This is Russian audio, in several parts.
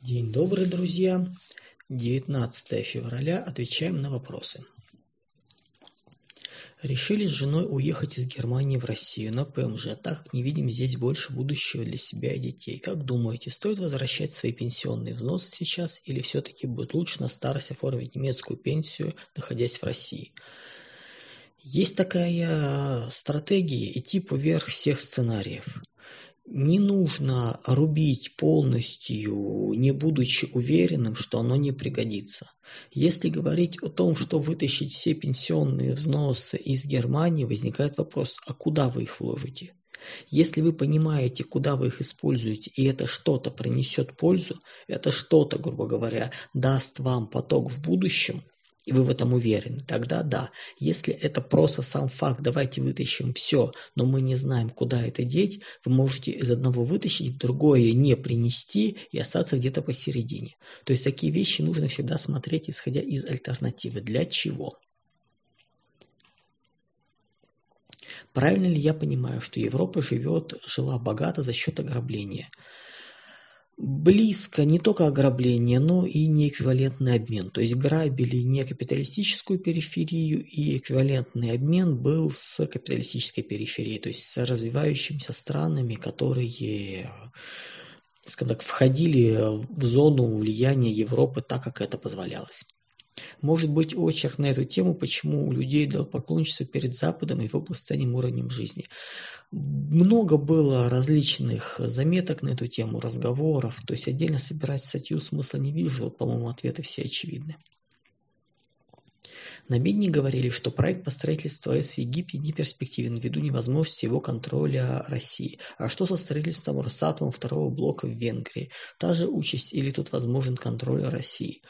День добрый, друзья! 19 февраля. Отвечаем на вопросы. Решили с женой уехать из Германии в Россию на ПМЖ, так как не видим здесь больше будущего для себя и детей. Как думаете, стоит возвращать свои пенсионные взносы сейчас или все-таки будет лучше на старость оформить немецкую пенсию, находясь в России? Есть такая стратегия идти поверх всех сценариев не нужно рубить полностью, не будучи уверенным, что оно не пригодится. Если говорить о том, что вытащить все пенсионные взносы из Германии, возникает вопрос, а куда вы их вложите? Если вы понимаете, куда вы их используете, и это что-то принесет пользу, это что-то, грубо говоря, даст вам поток в будущем, и вы в этом уверены, тогда да. Если это просто сам факт, давайте вытащим все, но мы не знаем, куда это деть, вы можете из одного вытащить, в другое не принести и остаться где-то посередине. То есть такие вещи нужно всегда смотреть, исходя из альтернативы. Для чего? Правильно ли я понимаю, что Европа живет, жила богато за счет ограбления? Близко не только ограбление, но и неэквивалентный обмен. То есть грабили не капиталистическую периферию, и эквивалентный обмен был с капиталистической периферией, то есть с развивающимися странами, которые скажем так, входили в зону влияния Европы так, как это позволялось. Может быть очерк на эту тему, почему у людей дал поклонничество перед Западом и его постоянным уровнем жизни. Много было различных заметок на эту тему, разговоров, то есть отдельно собирать статью смысла не вижу, по-моему, ответы все очевидны. На Медне говорили, что проект по строительству АЭС в Египте не перспективен ввиду невозможности его контроля России. А что со строительством Росатома второго блока в Венгрии? Та же участь или тут возможен контроль России?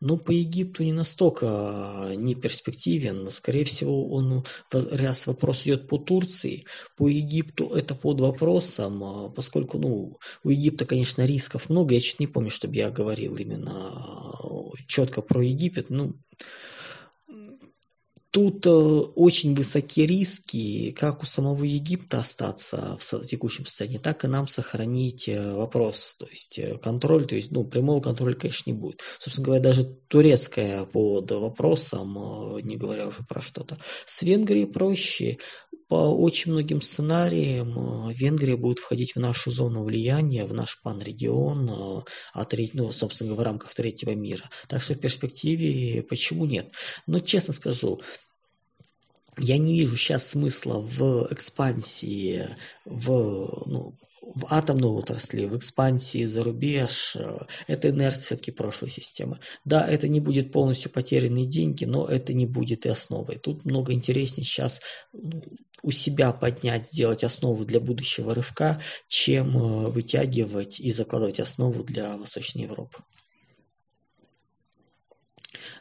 Ну, по Египту не настолько не перспективен. Скорее всего, он, раз вопрос идет по Турции, по Египту это под вопросом, поскольку, ну, у Египта, конечно, рисков много. Я чуть не помню, чтобы я говорил именно четко про Египет. Ну, Тут э, очень высокие риски, как у самого Египта остаться в текущем состоянии, так и нам сохранить э, вопрос, то есть э, контроль, то есть, ну, прямого контроля, конечно, не будет. Собственно говоря, даже турецкая под вопросом, не говоря уже про что-то. С Венгрией проще. По очень многим сценариям Венгрия будет входить в нашу зону влияния, в наш панрегион, а ну, собственно говоря, в рамках третьего мира. Так что в перспективе почему нет? Но честно скажу, я не вижу сейчас смысла в экспансии в, ну, в атомной отрасли, в экспансии за рубеж, это инерция все-таки прошлой системы. Да, это не будет полностью потерянные деньги, но это не будет и основой. Тут много интереснее сейчас у себя поднять, сделать основу для будущего рывка, чем э, вытягивать и закладывать основу для Восточной Европы.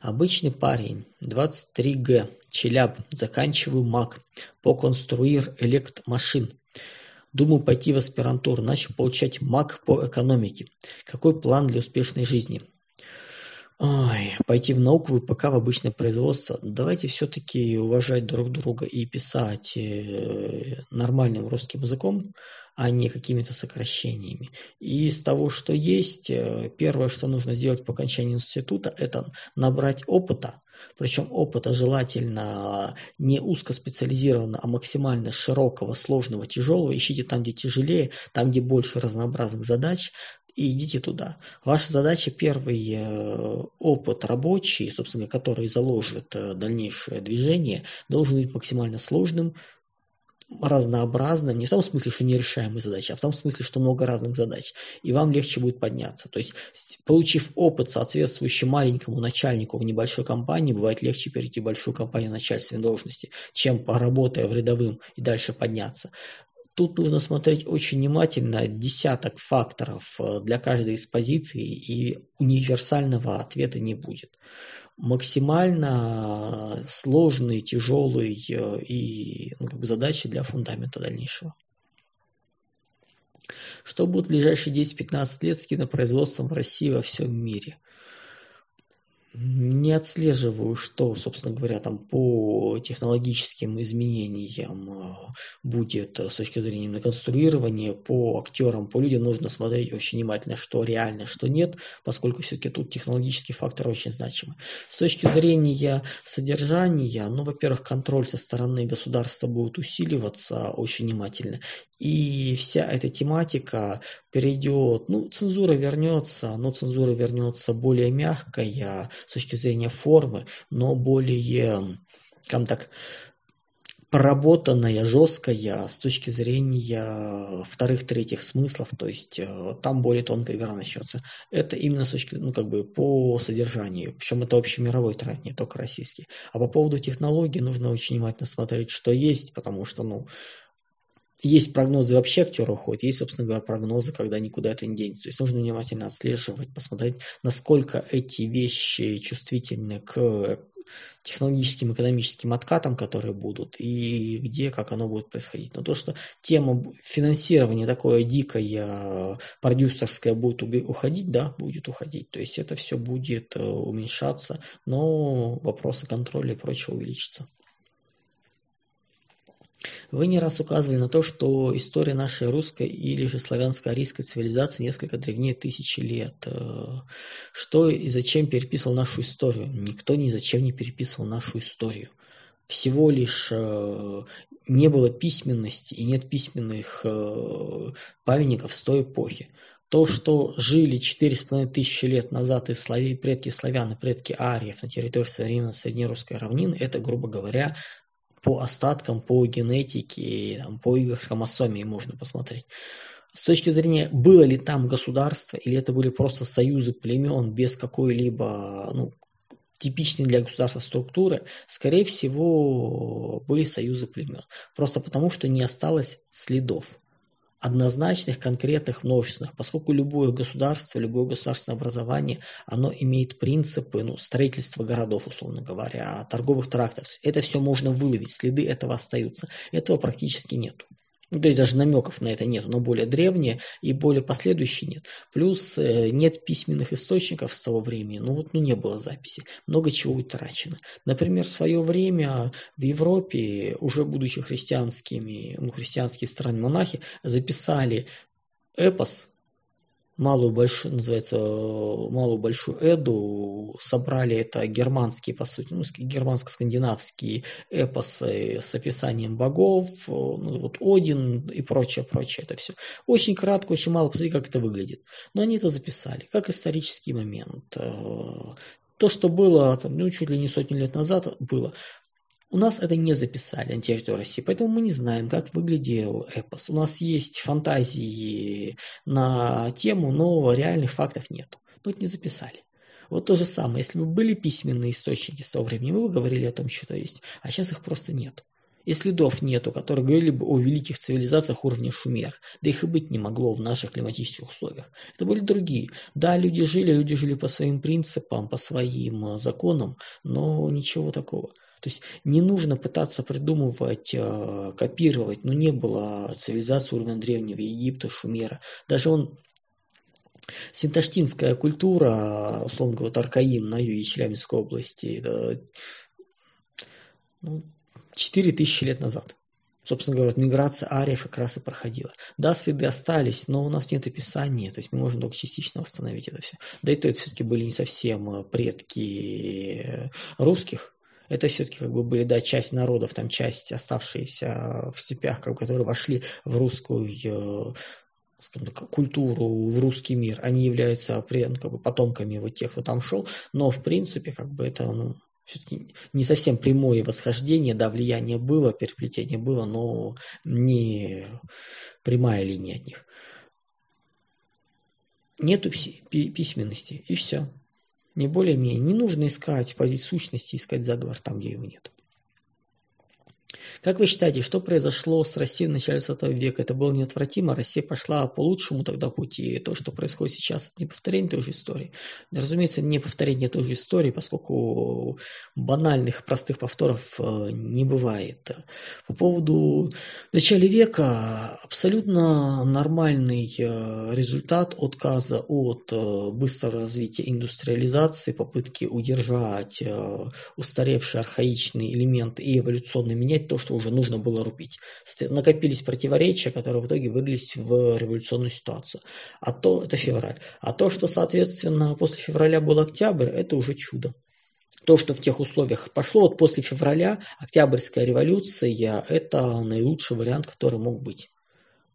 Обычный парень, 23Г, Челяб, заканчиваю МАК по конструир электромашин. Думаю пойти в аспирантуру, начал получать МАК по экономике. Какой план для успешной жизни? Ой, пойти в науку, пока в обычное производство. Давайте все-таки уважать друг друга и писать э, нормальным русским языком, а не какими-то сокращениями. И из того, что есть, э, первое, что нужно сделать по окончании института, это набрать опыта, причем опыта желательно не узкоспециализированного, а максимально широкого, сложного, тяжелого. Ищите там, где тяжелее, там, где больше разнообразных задач, и идите туда. Ваша задача первый э, опыт рабочий, собственно, который заложит э, дальнейшее движение, должен быть максимально сложным, разнообразным, не в том смысле, что нерешаемые задачи, а в том смысле, что много разных задач, и вам легче будет подняться. То есть, получив опыт, соответствующий маленькому начальнику в небольшой компании, бывает легче перейти в большую компанию начальственной должности, чем поработая в рядовым и дальше подняться. Тут нужно смотреть очень внимательно десяток факторов э, для каждой из позиций, и универсального ответа не будет максимально сложный, тяжелый э, и ну, как бы задачи для фундамента дальнейшего. Что будет в ближайшие 10-15 лет с кинопроизводством в России во всем мире? Не отслеживаю, что, собственно говоря, там по технологическим изменениям а, будет с точки зрения именно конструирования, по актерам, по людям нужно смотреть очень внимательно, что реально, что нет, поскольку все-таки тут технологический фактор очень значимый. С точки зрения содержания, ну, во-первых, контроль со стороны государства будет усиливаться очень внимательно, и вся эта тематика перейдет, ну, цензура вернется, но цензура вернется более мягкая с точки зрения формы, но более, скажем так, проработанная, жесткая с точки зрения вторых-третьих смыслов, то есть э, там более тонкая игра начнется. Это именно с точки, ну, как бы по содержанию, причем это общемировой тренд, не только российский. А по поводу технологий нужно очень внимательно смотреть, что есть, потому что, ну, есть прогнозы вообще актера уходит, есть, собственно говоря, прогнозы, когда никуда это не денется. То есть нужно внимательно отслеживать, посмотреть, насколько эти вещи чувствительны к технологическим, экономическим откатам, которые будут, и где, как оно будет происходить. Но то, что тема финансирования такое дикое, продюсерское будет уходить, да, будет уходить. То есть это все будет э, уменьшаться, но вопросы контроля и прочего увеличатся. Вы не раз указывали на то, что история нашей русской или же славянско-арийской цивилизации несколько древнее тысячи лет. Э, что и зачем переписывал нашу историю? Никто ни зачем не переписывал нашу историю. Всего лишь э, не было письменности и нет письменных э, памятников с той эпохи. То, что жили 4,5 тысячи лет назад и слави, предки славян и предки ариев на территории современной среднерусской равнины, это, грубо говоря, по остаткам, по генетике, там, по их хромосоме можно посмотреть. С точки зрения, было ли там государство, или это были просто союзы племен без какой-либо ну, типичной для государства структуры, скорее всего, были союзы племен. Просто потому, что не осталось следов однозначных, конкретных, множественных, поскольку любое государство, любое государственное образование, оно имеет принципы ну, строительства городов, условно говоря, торговых трактов. Это все можно выловить, следы этого остаются. Этого практически нет. Ну, то есть даже намеков на это нет, но более древние и более последующие нет. Плюс э, нет письменных источников с того времени, ну вот ну, не было записи, много чего утрачено. Например, в свое время в Европе, уже будучи христианскими, ну, христианские страны монахи, записали эпос малую большую, называется, малую большую Эду, собрали это германские, по сути, ну, германско-скандинавские эпосы с описанием богов, ну, вот Один и прочее, прочее, это все. Очень кратко, очень мало, посмотрите, как это выглядит. Но они это записали, как исторический момент. Э, то, что было, там, ну, чуть ли не сотни лет назад было, у нас это не записали на территории России, поэтому мы не знаем, как выглядел эпос. У нас есть фантазии на тему, но реальных фактов нет. Но это не записали. Вот то же самое, если бы были письменные источники с того времени, мы бы говорили о том, что есть, а сейчас их просто нет. И следов нету, которые говорили бы о великих цивилизациях уровня Шумер. Да их и быть не могло в наших климатических условиях. Это были другие. Да, люди жили, люди жили по своим принципам, по своим э, законам, но ничего такого. То есть не нужно пытаться придумывать, э, копировать, но не было цивилизации уровня Древнего Египта, Шумера. Даже он Синташтинская культура, условно говоря, Аркаим на юге Челябинской области, это, ну, 4000 лет назад. Собственно говоря, миграция ариев как раз и проходила. Да, следы остались, но у нас нет описания, то есть мы можем только частично восстановить это все. Да и то это все-таки были не совсем э, предки русских, это все-таки как бы были, да, часть народов, там часть оставшиеся в степях, как которые вошли в русскую э, скажем так, культуру, в русский мир. Они являются ну, как бы, потомками вот тех, кто там шел, но в принципе как бы это ну, все-таки не совсем прямое восхождение, да, влияние было, переплетение было, но не прямая линия от них. Нету письменности, и все. Не более-менее. Не нужно искать позицию сущности, искать заговор там, где его нет. Как вы считаете, что произошло с Россией в начале 20 века? Это было неотвратимо, Россия пошла по лучшему тогда пути. То, что происходит сейчас, это не повторение той же истории. Разумеется, не повторение той же истории, поскольку банальных, простых повторов э, не бывает. По поводу начала века абсолютно нормальный э, результат отказа от э, быстрого развития индустриализации, попытки удержать устаревшие архаичные элементы и эволюционно менять то, что уже нужно было рубить. Накопились противоречия, которые в итоге вылились в революционную ситуацию. А то, это февраль. А то, что, соответственно, после февраля был октябрь, это уже чудо. То, что в тех условиях пошло, вот после февраля Октябрьская революция – это наилучший вариант, который мог быть.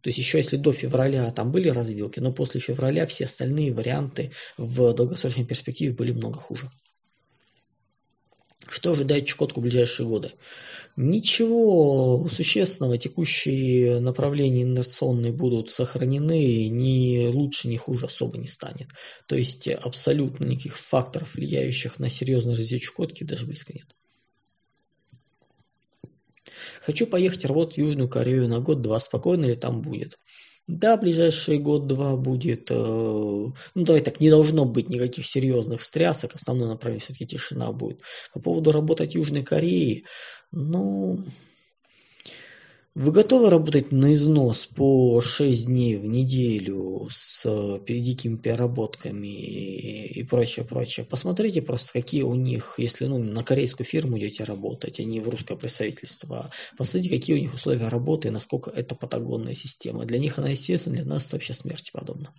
То есть еще если до февраля там были развилки, но после февраля все остальные варианты в долгосрочной перспективе были много хуже. Что ожидает Чукотку в ближайшие годы? Ничего существенного, текущие направления инерционные будут сохранены, ни лучше, ни хуже особо не станет. То есть абсолютно никаких факторов, влияющих на серьезное развитие Чукотки, даже близко нет. Хочу поехать работать в Южную Корею на год-два, спокойно ли там будет? Да, ближайший год-два будет, э, ну давай так, не должно быть никаких серьезных стрясок, основное направление все-таки тишина будет. По поводу работать Южной Корее, ну, вы готовы работать на износ по 6 дней в неделю с дикими переработками и прочее, прочее? Посмотрите просто, какие у них, если ну, на корейскую фирму идете работать, а не в русское представительство, посмотрите, какие у них условия работы и насколько это патагонная система. Для них она, естественно, для нас это вообще смерти подобна.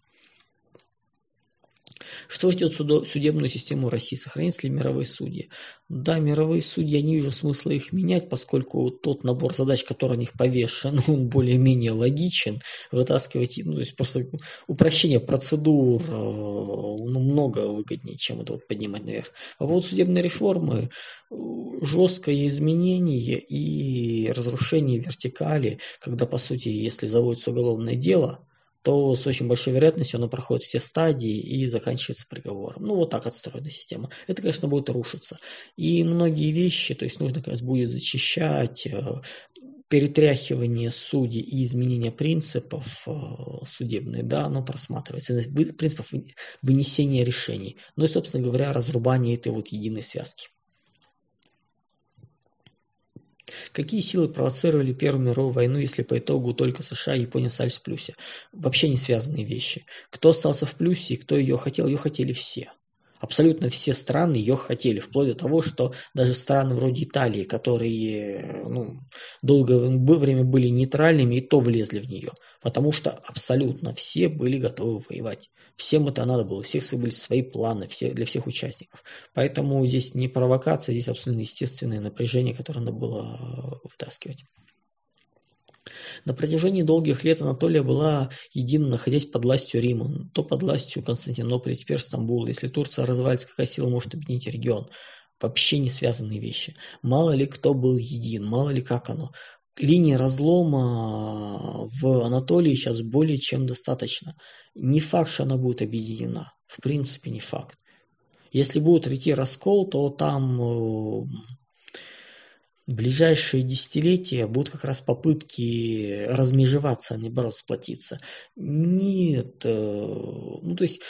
Что ждет судебную систему России? Сохранятся ли мировые судьи? Да, мировые судьи, я не вижу смысла их менять, поскольку тот набор задач, который на них повешен, он более-менее логичен. Вытаскивать, ну, то есть просто упрощение процедур э, ну, много выгоднее, чем это вот поднимать наверх. По поводу судебной реформы, э, жесткое изменение и разрушение вертикали, когда, по сути, если заводится уголовное дело, то с очень большой вероятностью оно проходит все стадии и заканчивается приговором. Ну, вот так отстроена система. Это, конечно, будет рушиться. И многие вещи, то есть нужно как раз будет зачищать, э, перетряхивание судей и изменение принципов э, судебных, да, оно просматривается, принципов вынесения решений. Ну и, собственно говоря, разрубание этой вот единой связки. Какие силы провоцировали Первую мировую войну, если по итогу только США и Япония остались в плюсе? Вообще не связанные вещи. Кто остался в плюсе и кто ее хотел, ее хотели все. Абсолютно все страны ее хотели, вплоть до того, что даже страны вроде Италии, которые ну, долгое время были нейтральными, и то влезли в нее. Потому что абсолютно все были готовы воевать. Всем это надо было, у всех были свои планы все, для всех участников. Поэтому здесь не провокация, здесь абсолютно естественное напряжение, которое надо было вытаскивать. На протяжении долгих лет Анатолия была едина, находясь под властью Рима, то под властью Константинополя, теперь Стамбула. Если Турция развалится, какая сила может объединить регион? Вообще не связанные вещи. Мало ли кто был един, мало ли как оно. Линии разлома в Анатолии сейчас более чем достаточно. Не факт, что она будет объединена. В принципе, не факт. Если будет идти раскол, то там э, ближайшие десятилетия будут как раз попытки размежеваться, а не наоборот сплотиться. Нет, э, ну то есть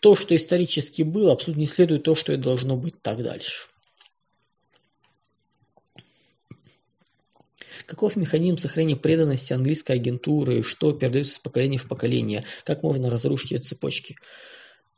то, что исторически было, абсолютно не следует то, что это должно быть так дальше. Каков механизм сохранения преданности английской агентуры, что передается с поколения в поколение, как можно разрушить эти цепочки?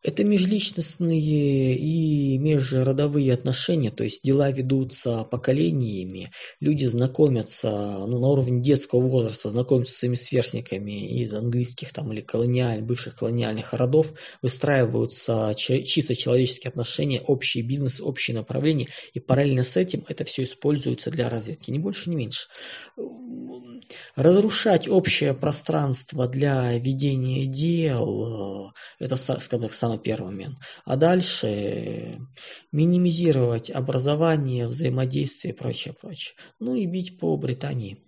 Это межличностные и межродовые отношения, то есть дела ведутся поколениями, люди знакомятся ну, на уровне детского возраста, знакомятся с своими сверстниками из английских там, или колониаль, бывших колониальных родов, выстраиваются чисто человеческие отношения, общий бизнес, общие направления, и параллельно с этим это все используется для разведки, ни больше, ни меньше. Разрушать общее пространство для ведения дел, это, скажем так, первый момент. А дальше минимизировать образование, взаимодействие и прочее, прочее. Ну и бить по Британии.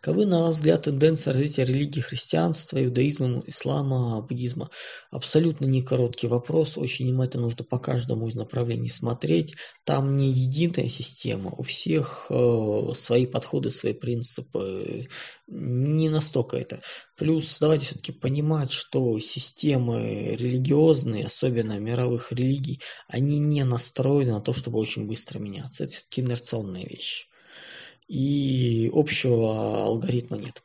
Каковы, на ваш взгляд, тенденции развития религии христианства, иудаизма, ислама, буддизма? Абсолютно не короткий вопрос, очень внимательно нужно по каждому из направлений смотреть. Там не единая система, у всех э, свои подходы, свои принципы. Не настолько это. Плюс давайте все-таки понимать, что системы религиозные, особенно мировых религий, они не настроены на то, чтобы очень быстро меняться. Это все-таки инерционные вещи и общего алгоритма нет.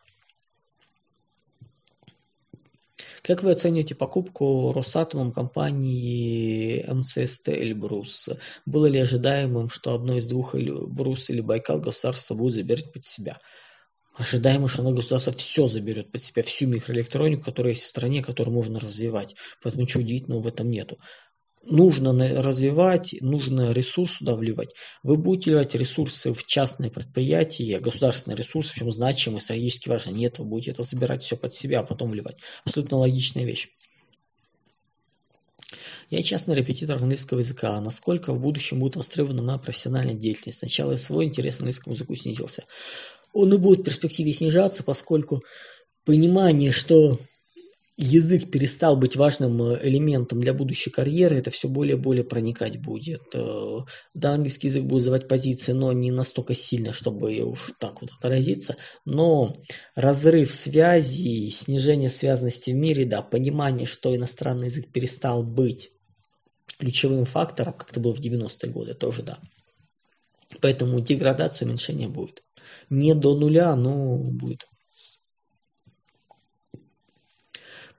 Как вы оцениваете покупку Росатомом компании МЦСТ Эльбрус? Было ли ожидаемым, что одно из двух Эльбрус или Байкал государство будет забирать под себя? Ожидаемо, что оно государство все заберет под себя, всю микроэлектронику, которая есть в стране, которую можно развивать. Поэтому ничего удивительного в этом нету нужно развивать, нужно ресурс сюда вливать. Вы будете вливать ресурсы в частные предприятия, государственные ресурсы, причем значимые, стратегически важные. Нет, вы будете это забирать все под себя, а потом вливать. Абсолютно логичная вещь. Я частный репетитор английского языка. Насколько в будущем будет востребована моя профессиональная деятельность? Сначала свой интерес к английскому языку снизился. Он и будет в перспективе снижаться, поскольку понимание, что язык перестал быть важным э, элементом для будущей карьеры, это все более и более проникать будет. Э, да, английский язык будет завать позиции, но не настолько сильно, чтобы уж так вот отразиться. Но разрыв связи, снижение связанности в мире, да, понимание, что иностранный язык перестал быть ключевым фактором, как это было в 90-е годы, тоже да. Поэтому деградация, уменьшение будет. Не до нуля, но будет.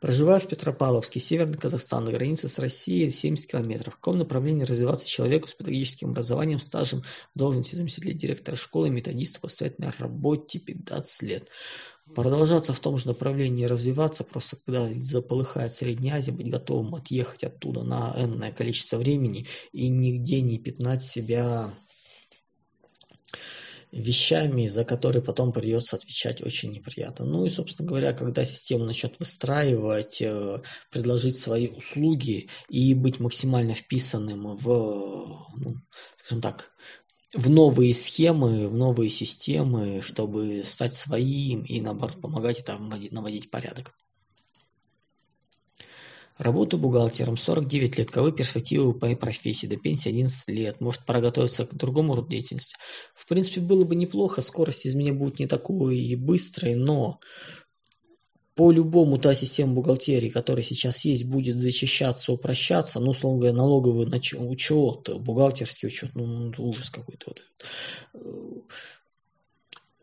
Проживая в Петропавловске, Северный Казахстан, на границе с Россией 70 километров. В каком направлении развиваться человеку с педагогическим образованием, стажем в должности заместителя директора школы, методиста по на работе 15 лет? Продолжаться в том же направлении, развиваться, просто когда заполыхает Средняя Азия, быть готовым отъехать оттуда на энное количество времени и нигде не пятнать себя вещами, за которые потом придется отвечать очень неприятно. Ну и, собственно говоря, когда система начнет выстраивать, э, предложить свои услуги и быть максимально вписанным в, ну, скажем так, в новые схемы, в новые системы, чтобы стать своим и, наоборот, помогать там наводить порядок. Работаю бухгалтером, 49 лет. Каковы перспективы по профессии? До пенсии 11 лет. Может, пора готовиться к другому роду деятельности? В принципе, было бы неплохо. Скорость из меня будет не такой и быстрой, но по-любому та система бухгалтерии, которая сейчас есть, будет зачищаться, упрощаться. Ну, условно говоря, налоговый учет, бухгалтерский учет, ну, ужас какой-то. Вот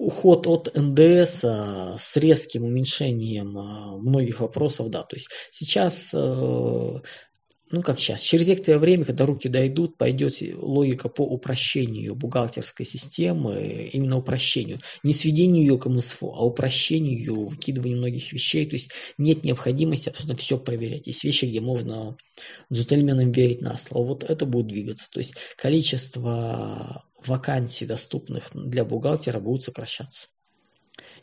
уход от НДС а, с резким уменьшением а, многих вопросов, да, то есть сейчас, э, ну как сейчас, через некоторое время, когда руки дойдут, пойдет логика по упрощению бухгалтерской системы, именно упрощению, не сведению ее к МСФО, а упрощению, выкидыванию многих вещей, то есть нет необходимости абсолютно все проверять, есть вещи, где можно джентльменам верить на слово, вот это будет двигаться, то есть количество вакансий, доступных для бухгалтера, будут сокращаться.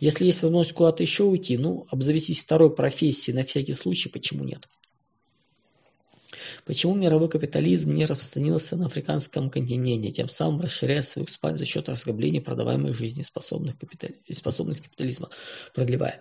Если есть возможность куда-то еще уйти, ну, обзавестись второй профессией на всякий случай, почему нет? Почему мировой капитализм не распространился на африканском континенте, тем самым расширяя свою экспансию за счет разграбления продаваемой жизнеспособных капитали... способность капитализма, продлевая?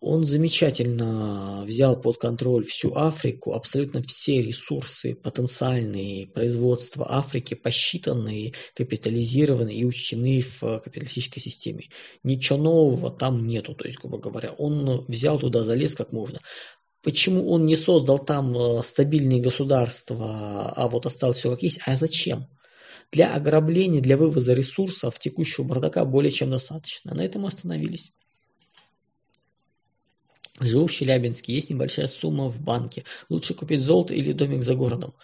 Он замечательно взял под контроль всю Африку, абсолютно все ресурсы потенциальные производства Африки посчитаны, капитализированы и учтены в капиталистической системе. Ничего нового там нету, то есть, грубо говоря, он взял туда, залез как можно. Почему он не создал там э, стабильные государства, а вот оставил все как есть? А зачем? Для ограбления, для вывоза ресурсов текущего бардака более чем достаточно. На этом мы остановились. Живу в Челябинске, есть небольшая сумма в банке. Лучше купить золото или домик за городом.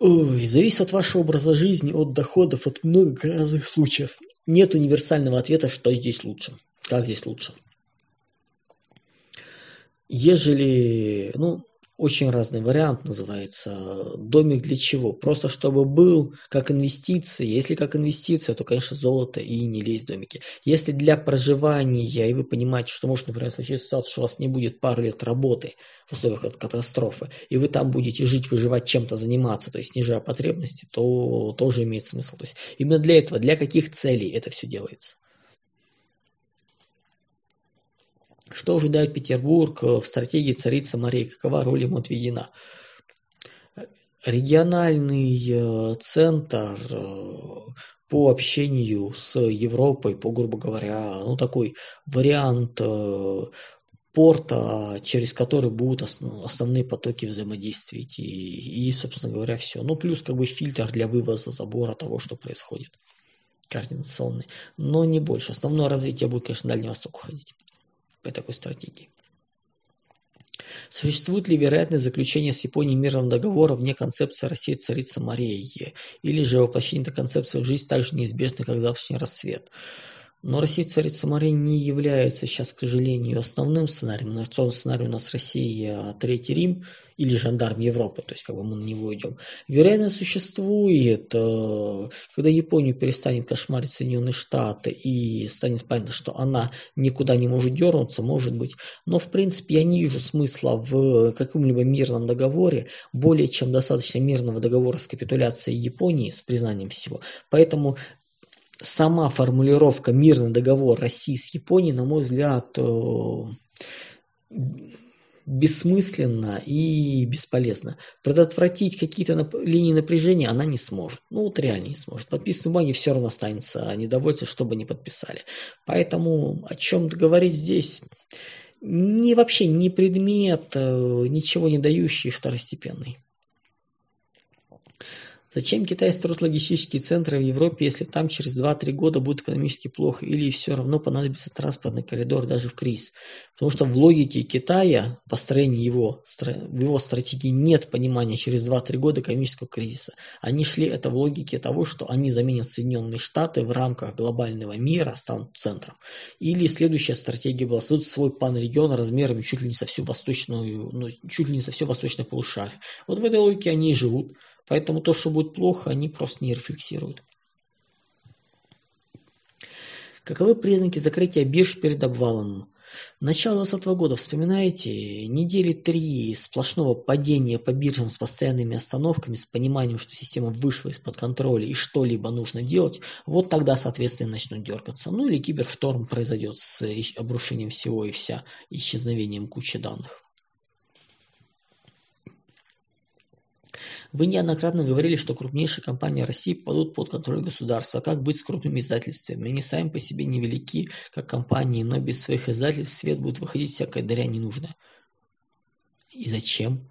Ой, зависит от вашего образа жизни, от доходов, от многих разных случаев. Нет универсального ответа, что здесь лучше, как здесь лучше. Ежели, ну, очень разный вариант называется. Домик для чего? Просто чтобы был как инвестиция. Если как инвестиция, то, конечно, золото и не лезть в домики. Если для проживания, и вы понимаете, что может, например, случиться ситуация, что у вас не будет пару лет работы в условиях катастрофы, и вы там будете жить, выживать, чем-то заниматься, то есть снижая потребности, то тоже имеет смысл. То есть именно для этого, для каких целей это все делается. Что ожидает Петербург в стратегии царицы Марии? Какова роль ему отведена? Региональный центр по общению с Европой, по, грубо говоря, ну такой вариант порта, через который будут основ, основные потоки взаимодействия и, и, собственно говоря, все. Ну, плюс как бы фильтр для вывоза забора того, что происходит координационный. Но не больше. Основное развитие будет, конечно, на Дальний Восток уходить по такой стратегии. Существует ли вероятность заключения с Японией мирного договора вне концепции России царица Мария? Или же воплощение этой концепции в жизнь так же неизбежно, как завтрашний рассвет? Но Россия царица Мария не является сейчас, к сожалению, основным сценарием. На основном сценарий у нас Россия Третий Рим или жандарм Европы, то есть как бы мы на него идем. Вероятно, существует, э, когда Японию перестанет кошмарить Соединенные Штаты и станет понятно, что она никуда не может дернуться, может быть. Но, в принципе, я не вижу смысла в каком-либо мирном договоре, более чем достаточно мирного договора с капитуляцией Японии, с признанием всего. Поэтому сама формулировка «мирный договор России с Японией», на мой взгляд, э, бессмысленно и бесполезно. Предотвратить какие-то нап- линии напряжения она не сможет. Ну вот реально не сможет. Подписанной бумаги все равно останется недовольство, чтобы не подписали. Поэтому о чем говорить здесь? Не вообще не предмет, э, ничего не дающий второстепенный. Зачем Китай строит логистические центры в Европе, если там через 2-3 года будет экономически плохо, или все равно понадобится транспортный коридор даже в кризис? Потому что в логике Китая, построения его, в его стратегии нет понимания через 2-3 года экономического кризиса. Они шли это в логике того, что они заменят Соединенные Штаты в рамках глобального мира, станут центром. Или следующая стратегия была создать свой пан-регион размерами чуть ли не со всю восточную, ну, чуть ли не со все восточное полушарие. Вот в этой логике они и живут. Поэтому то, что будет плохо, они просто не рефлексируют. Каковы признаки закрытия бирж перед обвалом? Начало 2020 года, вспоминаете, недели три сплошного падения по биржам с постоянными остановками, с пониманием, что система вышла из-под контроля и что-либо нужно делать, вот тогда, соответственно, начнут дергаться. Ну или кибершторм произойдет с обрушением всего и вся, исчезновением кучи данных. Вы неоднократно говорили, что крупнейшие компании России падут под контроль государства. Как быть с крупными издательствами? Они сами по себе невелики, как компании, но без своих издательств свет будет выходить всякая дрянь ненужная. И зачем?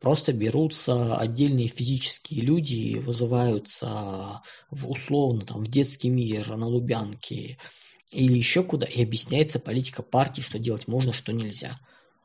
Просто берутся отдельные физические люди и вызываются в условно там в детский мир на Лубянке или еще куда и объясняется политика партии, что делать можно, что нельзя.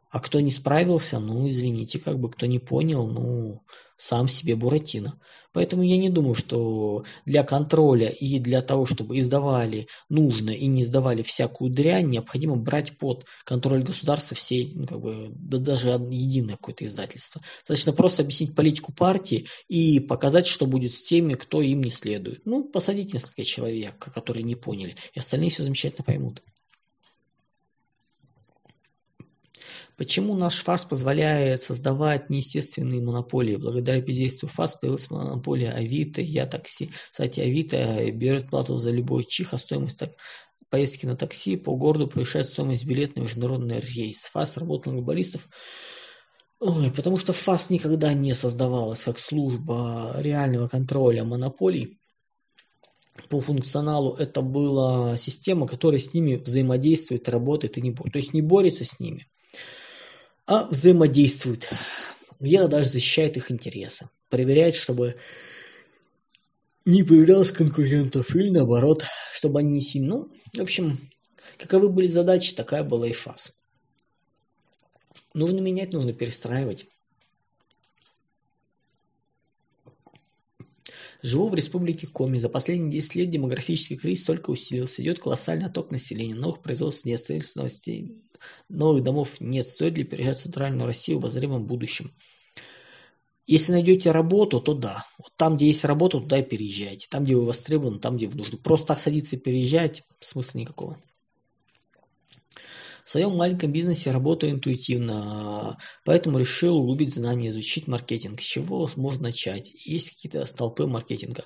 А кто не справился, ну извините, как бы кто не понял, ну сам себе Буратино. Поэтому я не думаю, что для контроля и для того, чтобы издавали нужно и не издавали всякую дрянь, необходимо брать под контроль государства все, ну, как бы, да даже единое какое-то издательство. Достаточно просто объяснить политику партии и показать, что будет с теми, кто им не следует. Ну, посадить несколько человек, которые не поняли, и остальные все замечательно поймут. Почему наш ФАС позволяет создавать неестественные монополии? Благодаря бездействию ФАС появилась монополия Авито, Я такси. Кстати, Авито берет плату за любой чих, а стоимость так, поездки на такси по городу превышает стоимость билета на международный рейс. ФАС работал на глобалистов. Ой, потому что ФАС никогда не создавалась как служба реального контроля монополий. По функционалу это была система, которая с ними взаимодействует, работает и не борется. То есть не борется с ними, а взаимодействует. Где-то даже защищает их интересы. Проверяет, чтобы не появлялось конкурентов или наоборот, чтобы они не сильно... Ну, в общем, каковы были задачи, такая была и фаз. Нужно менять, нужно перестраивать. Живу в республике Коми. За последние 10 лет демографический кризис только усилился. Идет колоссальный отток населения. Новых производств нет, новых домов нет. Стоит ли переезжать в Центральную Россию в обозримом будущем? Если найдете работу, то да. Вот там, где есть работа, туда и переезжайте. Там, где вы востребованы, там, где вы нужны. Просто так садиться и переезжать, смысла никакого. В своем маленьком бизнесе работаю интуитивно, поэтому решил углубить знания, изучить маркетинг. С чего можно начать? Есть какие-то столпы маркетинга.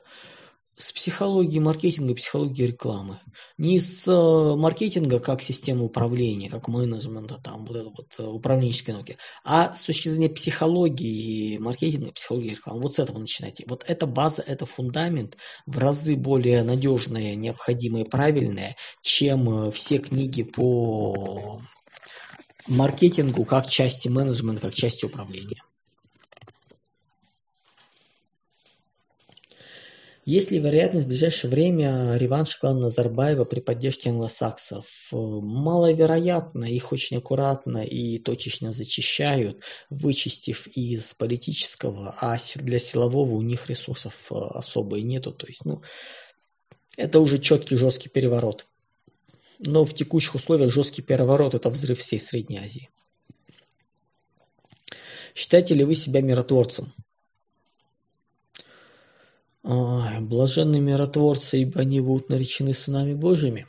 С психологии маркетинга, психологии рекламы. Не с э, маркетинга как системы управления, как менеджмента, там вот это вот э, управленческой науки, а с точки зрения психологии маркетинга, психологии рекламы. Вот с этого начинайте. Вот эта база, это фундамент в разы более надежная, необходимая, правильная, чем э, все книги по маркетингу как части менеджмента, как части управления. Есть ли вероятность в ближайшее время реванша клана Назарбаева при поддержке англосаксов? Маловероятно, их очень аккуратно и точечно зачищают, вычистив из политического, а для силового у них ресурсов э, особо и нету. То есть, ну, это уже четкий жесткий переворот. Но в текущих условиях жесткий переворот – это взрыв всей Средней Азии. Считаете ли вы себя миротворцем? Ой, блаженные миротворцы, ибо они будут наречены сынами Божьими.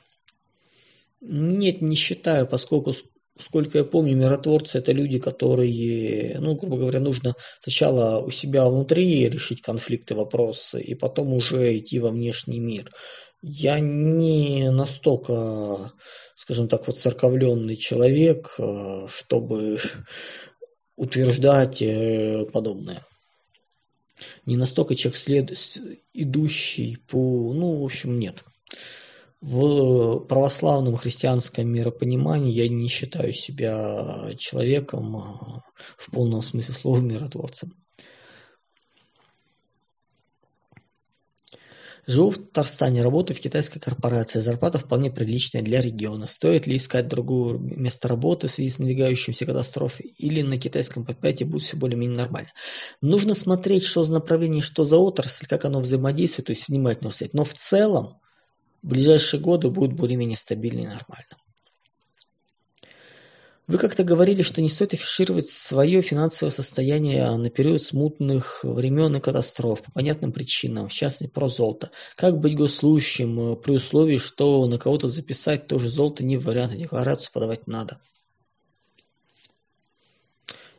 Нет, не считаю, поскольку, сколько я помню, миротворцы это люди, которые, ну, грубо говоря, нужно сначала у себя внутри решить конфликты, вопросы, и потом уже идти во внешний мир. Я не настолько, скажем так, вот церковленный человек, э, чтобы утверждать э, подобное не настолько человек след... идущий по... Ну, в общем, нет. В православном христианском миропонимании я не считаю себя человеком а, в полном смысле слова миротворцем. Живу в Татарстане, работаю в китайской корпорации, зарплата вполне приличная для региона. Стоит ли искать другое место работы в связи с надвигающимся катастрофой или на китайском предприятии будет все более-менее нормально? Нужно смотреть, что за направление, что за отрасль, как оно взаимодействует, то есть внимательно взять. Но в целом в ближайшие годы будет более-менее стабильно и нормально. Вы как-то говорили, что не стоит афишировать свое финансовое состояние на период смутных времен и катастроф по понятным причинам, в частности про золото. Как быть госслужащим при условии, что на кого-то записать тоже золото не вариант, а декларацию подавать надо?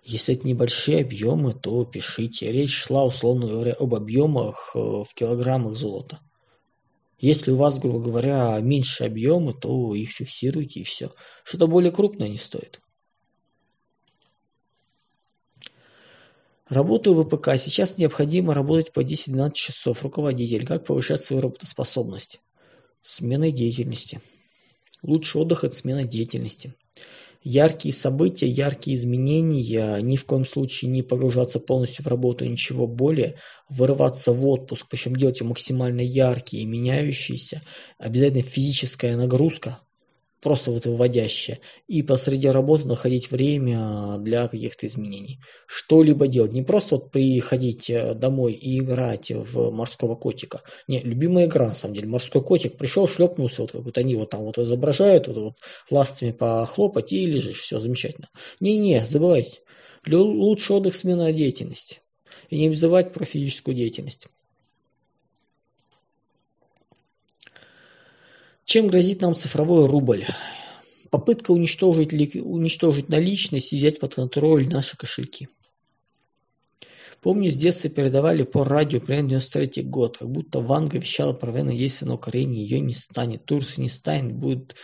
Если это небольшие объемы, то пишите. Речь шла, условно говоря, об объемах э, в килограммах золота. Если у вас, грубо говоря, меньше объемы, то их фиксируйте и все. Что-то более крупное не стоит. Работаю в ВПК. Сейчас необходимо работать по 10-12 часов. Руководитель. Как повышать свою работоспособность? Смена деятельности. Лучший отдых – это смена деятельности яркие события, яркие изменения, ни в коем случае не погружаться полностью в работу, ничего более, вырываться в отпуск, причем делать максимально яркие меняющиеся, обязательно физическая нагрузка, просто вот выводящее, и посреди работы находить время для каких-то изменений. Что-либо делать. Не просто вот приходить э, домой и играть в морского котика. Не, любимая игра, на самом деле. Морской котик пришел, шлепнулся, вот как вот они вот там вот изображают, вот, вот ластами похлопать и лежишь. Все замечательно. Не-не, забывайте. Лучший отдых смена деятельности. И не забывать про физическую деятельность. Чем грозит нам цифровой рубль? Попытка уничтожить, уничтожить наличность и взять под контроль наши кошельки. Помню, с детства передавали по радио примерно 93 год, как будто Ванга вещала про военное действие на Украине, ее не станет, Турции не станет, будет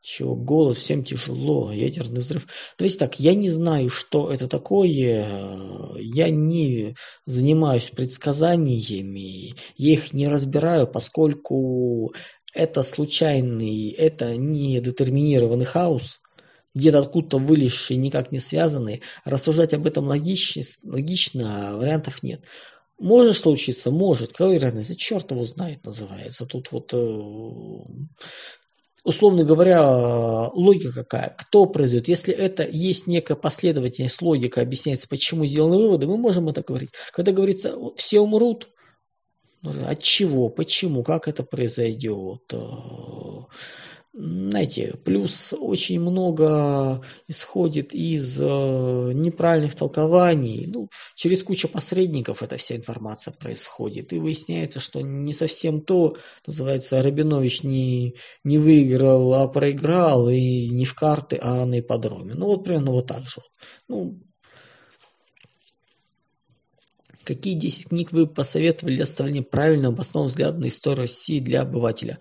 чего голос, всем тяжело, ядерный взрыв. То есть так, я не знаю, что это такое, я не занимаюсь предсказаниями, я их не разбираю, поскольку это случайный, это не детерминированный хаос, где-то откуда-то вылезший, никак не связанный. Рассуждать об этом логично, логично вариантов нет. Может случиться, может. Какая вероятность? Черт его знает, называется. Тут вот, э, условно говоря, логика какая? Кто произойдет? Если это есть некая последовательность, логика объясняется, почему сделаны выводы, мы можем это говорить. Когда говорится, все умрут, от чего? Почему? Как это произойдет? Э, знаете, плюс очень много исходит из э, неправильных толкований. Ну, через кучу посредников эта вся информация происходит. И выясняется, что не совсем то, называется, Рабинович не, не выиграл, а проиграл, и не в карты, а на ипподроме. Ну, вот примерно вот так же. Ну, Какие 10 книг вы посоветовали для оставления правильного обоснованного взгляда на историю России для обывателя?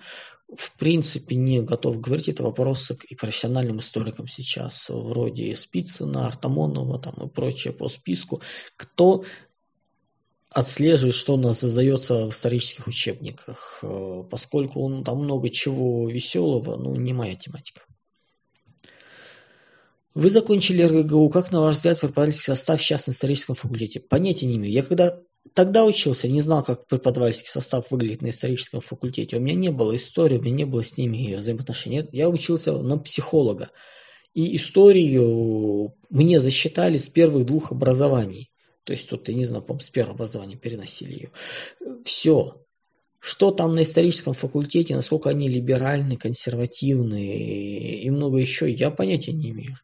В принципе, не готов говорить. Это вопросы и профессиональным историкам сейчас, вроде Спицына, Артамонова там, и прочее по списку. Кто отслеживает, что у нас создается в исторических учебниках, э, поскольку он, там много чего веселого, ну, не моя тематика. Вы закончили РГГУ. Как, на ваш взгляд, преподавательский состав сейчас на историческом факультете? Понятия не имею. Я когда тогда учился, не знал, как преподавательский состав выглядит на историческом факультете. У меня не было истории, у меня не было с ними взаимоотношений. Я учился на психолога. И историю мне засчитали с первых двух образований. То есть тут, я не знаю, с первого образования переносили ее. Все. Что там на историческом факультете, насколько они либеральны, консервативны и много еще, я понятия не имею.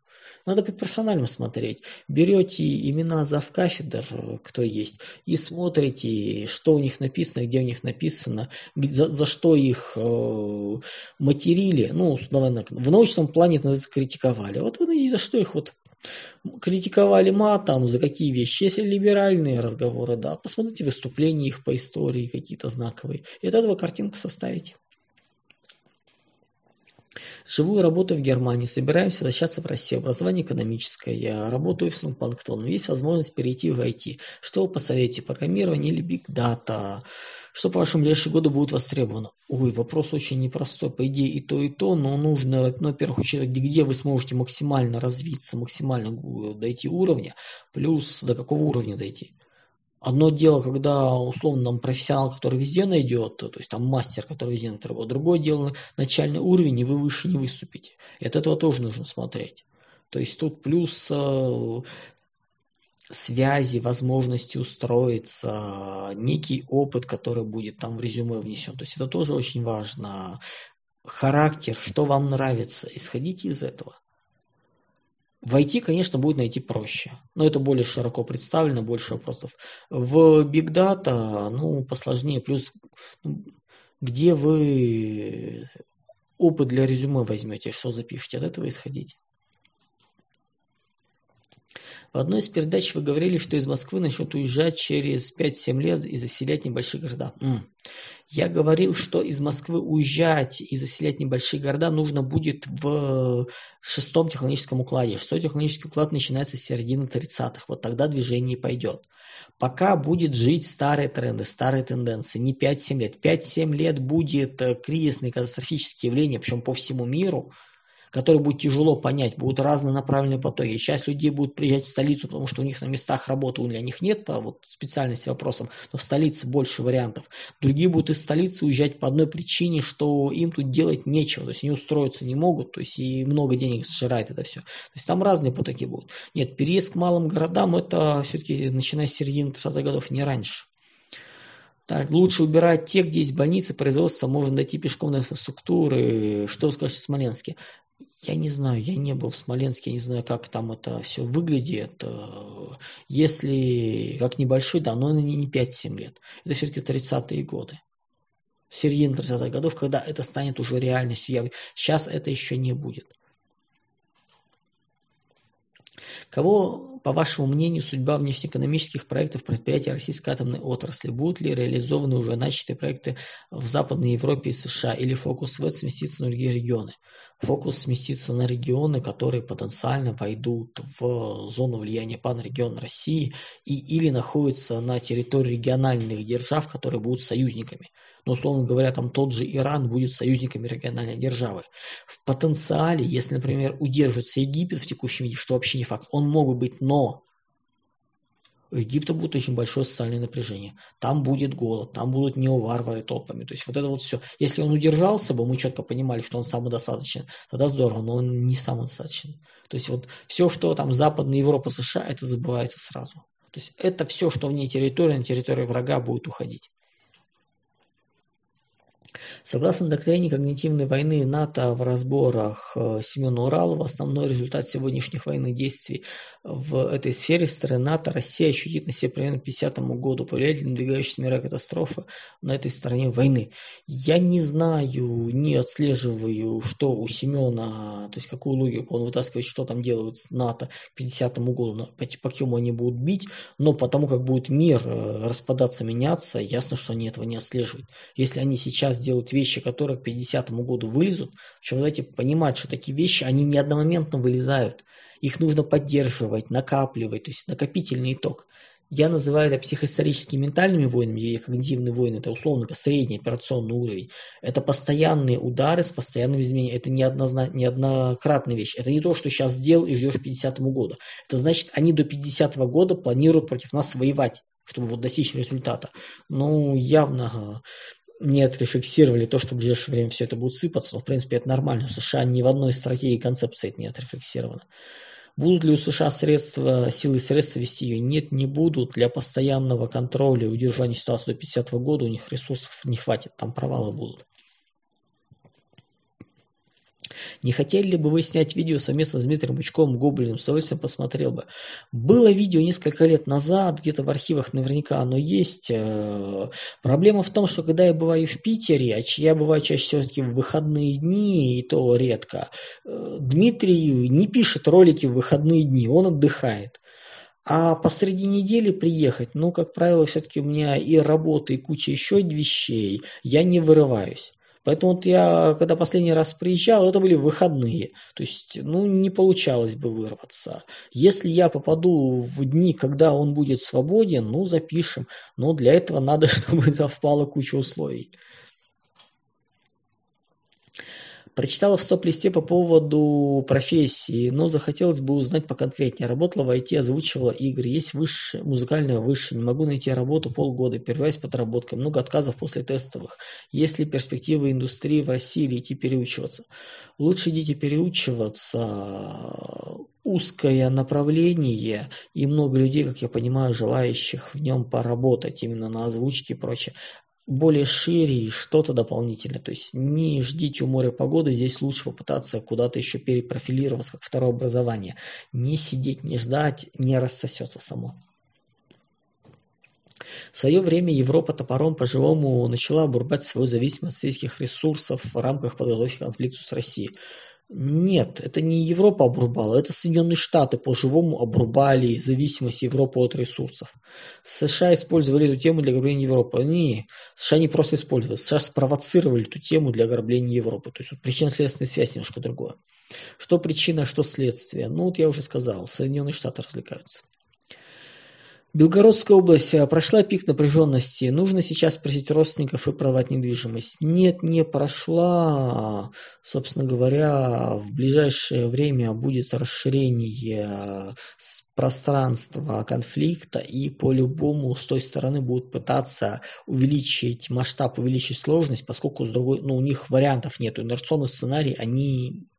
Надо по персонально смотреть. Берете имена завкафедр, кто есть, и смотрите, что у них написано, где у них написано, за, за что их э, материли. Ну, в научном плане это критиковали. Вот вы за что их вот критиковали матом, за какие вещи. Если либеральные разговоры, да, посмотрите выступления их по истории какие-то знаковые. И от этого картинку составите. Живу и работаю в Германии, собираемся возвращаться в Россию. Образование экономическое, я работаю в Санкт-Планктон. Есть возможность перейти в IT. Что вы посоветуете, программирование или биг дата? Что, по вашему, в ближайшие годы будет востребовано? Ой, вопрос очень непростой. По идее и то, и то, но нужно, ну, во-первых, учитывать, где вы сможете максимально развиться, максимально дойти уровня, плюс до какого уровня дойти. Одно дело, когда условно нам профессионал, который везде найдет, то есть там мастер, который везде найдет работу. Другое дело, начальный уровень, и вы выше не выступите. И от этого тоже нужно смотреть. То есть тут плюс э, связи, возможности устроиться, некий опыт, который будет там в резюме внесен. То есть это тоже очень важно. Характер, что вам нравится, исходите из этого. В IT, конечно, будет найти проще, но это более широко представлено, больше вопросов. В Big Data, ну, посложнее, плюс где вы опыт для резюме возьмете, что запишете, от этого исходите. В одной из передач вы говорили, что из Москвы начнут уезжать через 5-7 лет и заселять небольшие города. М. Я говорил, что из Москвы уезжать и заселять небольшие города нужно будет в шестом технологическом укладе. Шестой технологический уклад начинается с середины 30-х. Вот тогда движение пойдет. Пока будет жить старые тренды, старые тенденции. Не 5-7 лет. 5-7 лет будет э, кризисные катастрофические явления, причем по всему миру – который будет тяжело понять, будут разные направленные потоки. Часть людей будут приезжать в столицу, потому что у них на местах работы у них нет по вот, специальности вопросам, но в столице больше вариантов. Другие будут из столицы уезжать по одной причине, что им тут делать нечего, то есть они устроиться не могут, то есть и много денег сжирает это все. То есть там разные потоки будут. Нет, переезд к малым городам это все-таки начиная с середины 30-х годов, не раньше. Так, лучше убирать те, где есть больницы, производство, можно дойти пешком до инфраструктуры. Что вы скажете в Смоленске? Я не знаю, я не был в Смоленске, я не знаю, как там это все выглядит. Если как небольшой, да, но не, не 5-7 лет. Это все-таки 30-е годы. Середина 30-х годов, когда это станет уже реальностью. Сейчас это еще не будет. Кого, по вашему мнению, судьба внешнеэкономических проектов предприятий российской атомной отрасли? Будут ли реализованы уже начатые проекты в Западной Европе и США? Или фокус ВЭД сместится на другие регионы? Фокус сместится на регионы, которые потенциально войдут в зону влияния панрегион России и или находятся на территории региональных держав, которые будут союзниками но, условно говоря, там тот же Иран будет союзниками региональной державы. В потенциале, если, например, удержится Египет в текущем виде, что вообще не факт, он мог бы быть, но у Египта будет очень большое социальное напряжение. Там будет голод, там будут неоварвары толпами. То есть вот это вот все. Если он удержался бы, мы четко понимали, что он самодостаточен, тогда здорово, но он не самодостаточен. То есть вот все, что там Западная Европа, США, это забывается сразу. То есть это все, что вне территории, на территории врага будет уходить. Согласно доктрине когнитивной войны НАТО в разборах э, Семена Уралова, основной результат сегодняшних военных действий в этой сфере стороны НАТО Россия ощутит на себе примерно к 50 году, повлияет ли надвигающаяся мира на этой стороне войны. Я не знаю, не отслеживаю, что у Семена, то есть какую логику он вытаскивает, что там делают НАТО к 50 году, по, по кому они будут бить, но потому как будет мир э, распадаться, меняться, ясно, что они этого не отслеживают. Если они сейчас делают вещи, которые к 50 году вылезут, причем давайте понимать, что такие вещи, они не одномоментно вылезают. Их нужно поддерживать, накапливать, то есть накопительный итог. Я называю это психоисторическими ментальными войнами, или когнитивные войны, это условно средний операционный уровень. Это постоянные удары с постоянными изменениями. Это не, однозна... не однократная вещь. Это не то, что сейчас сделал и ждешь 50 года. Это значит, они до 50 года планируют против нас воевать чтобы вот достичь результата. Ну, явно не отрефлексировали то, что в ближайшее время все это будет сыпаться. Но, в принципе, это нормально. В США ни в одной стратегии концепции это не отрефлексировано. Будут ли у США средства, силы и средства вести ее? Нет, не будут. Для постоянного контроля и удержания ситуации до 50 года у них ресурсов не хватит. Там провалы будут. Не хотели ли бы вы снять видео совместно с Дмитрием Бучковым Гоблиным? С удовольствием посмотрел бы. Было видео несколько лет назад, где-то в архивах наверняка оно есть. Э, проблема в том, что когда я бываю в Питере, а я бываю чаще все-таки в выходные дни, и то редко, э, Дмитрий не пишет ролики в выходные дни, он отдыхает. А посреди недели приехать, ну, как правило, все-таки у меня и работа, и куча еще вещей, я не вырываюсь. Поэтому вот я, когда последний раз приезжал, это были выходные. То есть, ну, не получалось бы вырваться. Если я попаду в дни, когда он будет свободен, ну, запишем. Но для этого надо, чтобы совпала куча условий. Прочитала в стоп-листе по поводу профессии, но захотелось бы узнать поконкретнее. Работала в IT, озвучивала игры. Есть высшее, музыкальное высшее. Не могу найти работу полгода. Перваясь подработкой. Много отказов после тестовых. Есть ли перспективы индустрии в России или идти переучиваться? Лучше идите переучиваться. Узкое направление и много людей, как я понимаю, желающих в нем поработать именно на озвучке и прочее более шире и что-то дополнительное. То есть не ждите у моря погоды, здесь лучше попытаться куда-то еще перепрофилироваться, как второе образование. Не сидеть, не ждать, не рассосется само. В свое время Европа топором по-живому начала обрубать свою зависимость от российских ресурсов в рамках подготовки к конфликту с Россией. Нет, это не Европа обрубала, это Соединенные Штаты по-живому обрубали зависимость Европы от ресурсов. США использовали эту тему для ограбления Европы. Не, США не просто использовали, США спровоцировали эту тему для ограбления Европы. То есть вот причинно-следственная связь немножко другое. Что причина, что следствие? Ну вот я уже сказал, Соединенные Штаты развлекаются. Белгородская область э, прошла пик напряженности. Нужно сейчас спросить родственников и продавать недвижимость. Нет, не прошла. Собственно говоря, в ближайшее время будет расширение э, пространства конфликта, и по-любому с той стороны будут пытаться увеличить масштаб, увеличить сложность, поскольку с другой, ну, у них вариантов нет. Инерционный сценарий, они